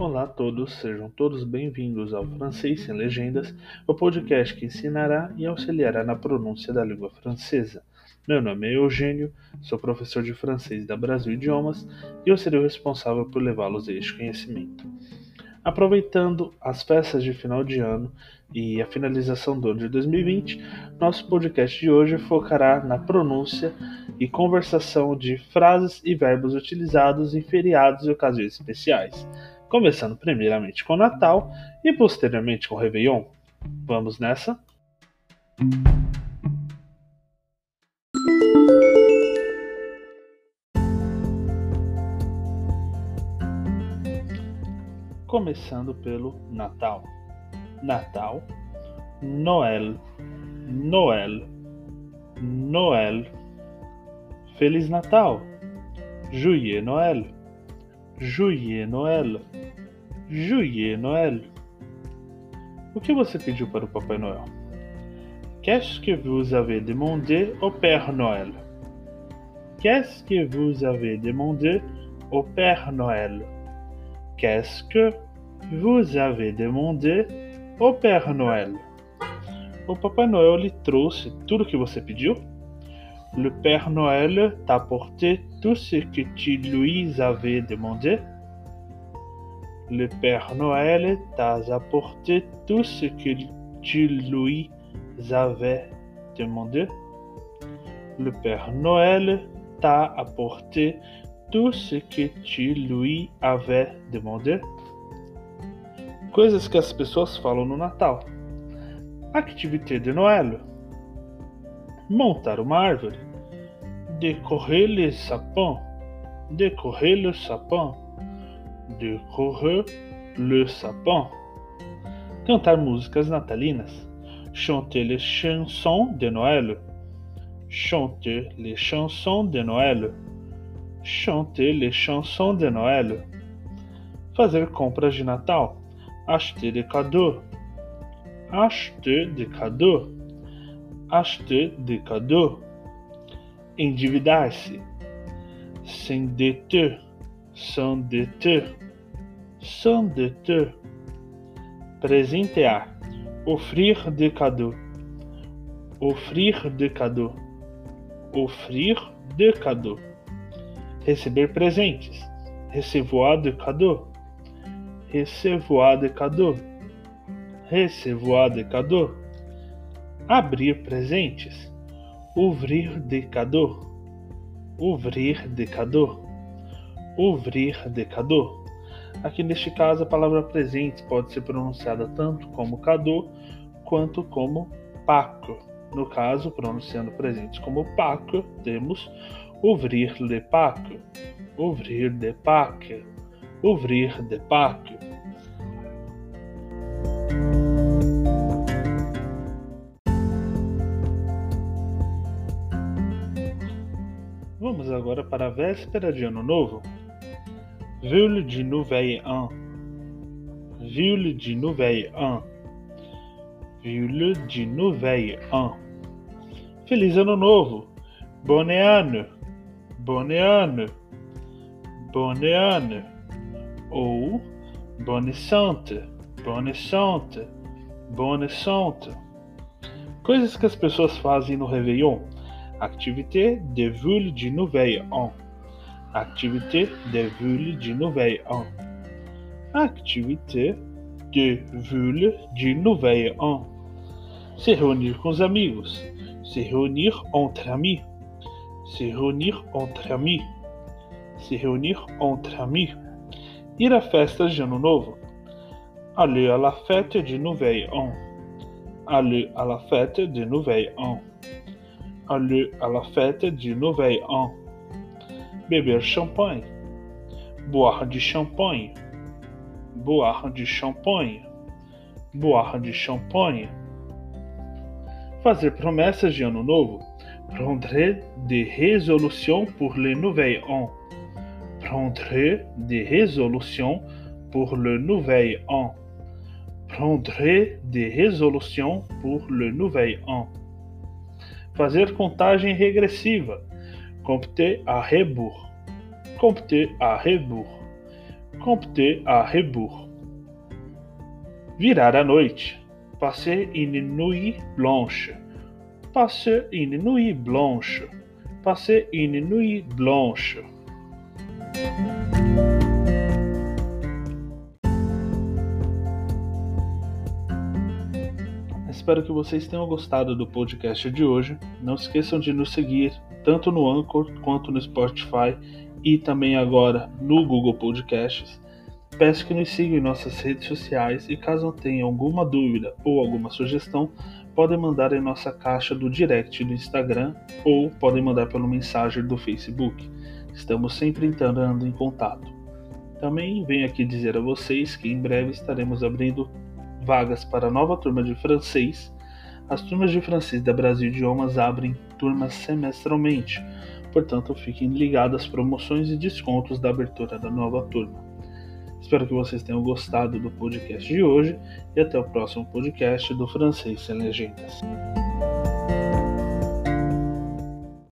Olá a todos, sejam todos bem-vindos ao Francês Sem Legendas, o podcast que ensinará e auxiliará na pronúncia da língua francesa. Meu nome é Eugênio, sou professor de francês da Brasil Idiomas e eu serei o responsável por levá-los a este conhecimento. Aproveitando as festas de final de ano e a finalização do ano de 2020, nosso podcast de hoje focará na pronúncia e conversação de frases e verbos utilizados em feriados e ocasiões especiais começando primeiramente com o Natal e posteriormente com o Réveillon. Vamos nessa? Começando pelo Natal. Natal, Noel, Noel, Noel. Feliz Natal, Joyeux Noël, Joyeux Noël. Joyeux Noël. O que você pediu para o Papai Noel? Qu'est-ce que vous avez demandé au Père Noël? Qu'est-ce que vous avez demandé au Père Noël? Qu'est-ce que vous avez demandé au Père Noël? O Papai Noel lhe trouxe tudo o que você pediu? Le Père Noël t'a apporté tout ce que tu lui avais demandé? Le Père Noël t'a apporté tout ce que tu lui avais demandé. Le Père Noël t'a apporté tout ce que tu lui avais demandé. Coisas que as pessoas falam no Natal. Activité de Noël. Montar uma árvore. Décorer les sapins. Décorer le sapin décorer le sapin. Cantar músicas natalinas. Chanter les chansons de Noël. Chanter les chansons de Noël. Chanter les chansons de Noël. Fazer compras de Natal. Acheter des cadeaux. Acheter des cadeaux. Acheter des cadeaux. Endividar-se. S'endetter. S'endetter te presentear, offrir de cadeau, offrir de cadeau, offrir de cadeau, receber presentes, recevoir de cadeau, recevoir de cadeau, recevoir de cadeau, abrir presentes, ouvrir de cadeau, ouvrir de cadeau, ouvrir de cadeau. Aqui neste caso, a palavra presente pode ser pronunciada tanto como cadô quanto como paco. No caso, pronunciando presentes como paco, temos ouvrir de paco, ouvrir de pac, ouvrir de pac. Vamos agora para a véspera de Ano Novo. Ville de Nouvel An. Ville de Nouvel An. Ville de Nouvel An. Feliz Ano Novo. Bonne ano. Bonne ano. Bonne ano. Ou Bonne Sante. Bonne Sante. Bonne Sante. Coisas que as pessoas fazem no Réveillon. Activité de Ville de Nouvel An. Activité de ville du Nouvel An. Activité de ville du Nouvel An. Se reunir com os amigos. Se reunir entre amis. Se reunir entre amis. Se reunir entre amis. Ir à festa de Ano Novo. Aller à la fête du Nouvel An. Aller à la fête du Nouvel An. Aller à la fête du Nouvel An. Beber champanhe, boire de champanhe, boire de champanhe, boire de champanhe. Fazer promessas de ano novo, prendre des résolutions pour le nouvel an, prendre des résolutions pour le nouvel an, prendre des résolutions pour le nouvel an. Fazer contagem regressiva, compter à rebours. Compter à rebours. Compter à rebours. Virar a noite. Passer une nuit blanche. Passer une nuit blanche. Passer une nuit blanche. Espero que vocês tenham gostado do podcast de hoje. Não esqueçam de nos seguir tanto no Anchor quanto no Spotify e também agora no Google Podcasts. Peço que nos sigam em nossas redes sociais e caso tenham alguma dúvida ou alguma sugestão, podem mandar em nossa caixa do direct do Instagram ou podem mandar pelo mensagem do Facebook. Estamos sempre entrando em contato. Também venho aqui dizer a vocês que em breve estaremos abrindo vagas para a nova turma de francês. As turmas de francês da Brasil Idiomas abrem turmas semestralmente, portanto fiquem ligados às promoções e descontos da abertura da nova turma. Espero que vocês tenham gostado do podcast de hoje e até o próximo podcast do Francês Sem Legendas.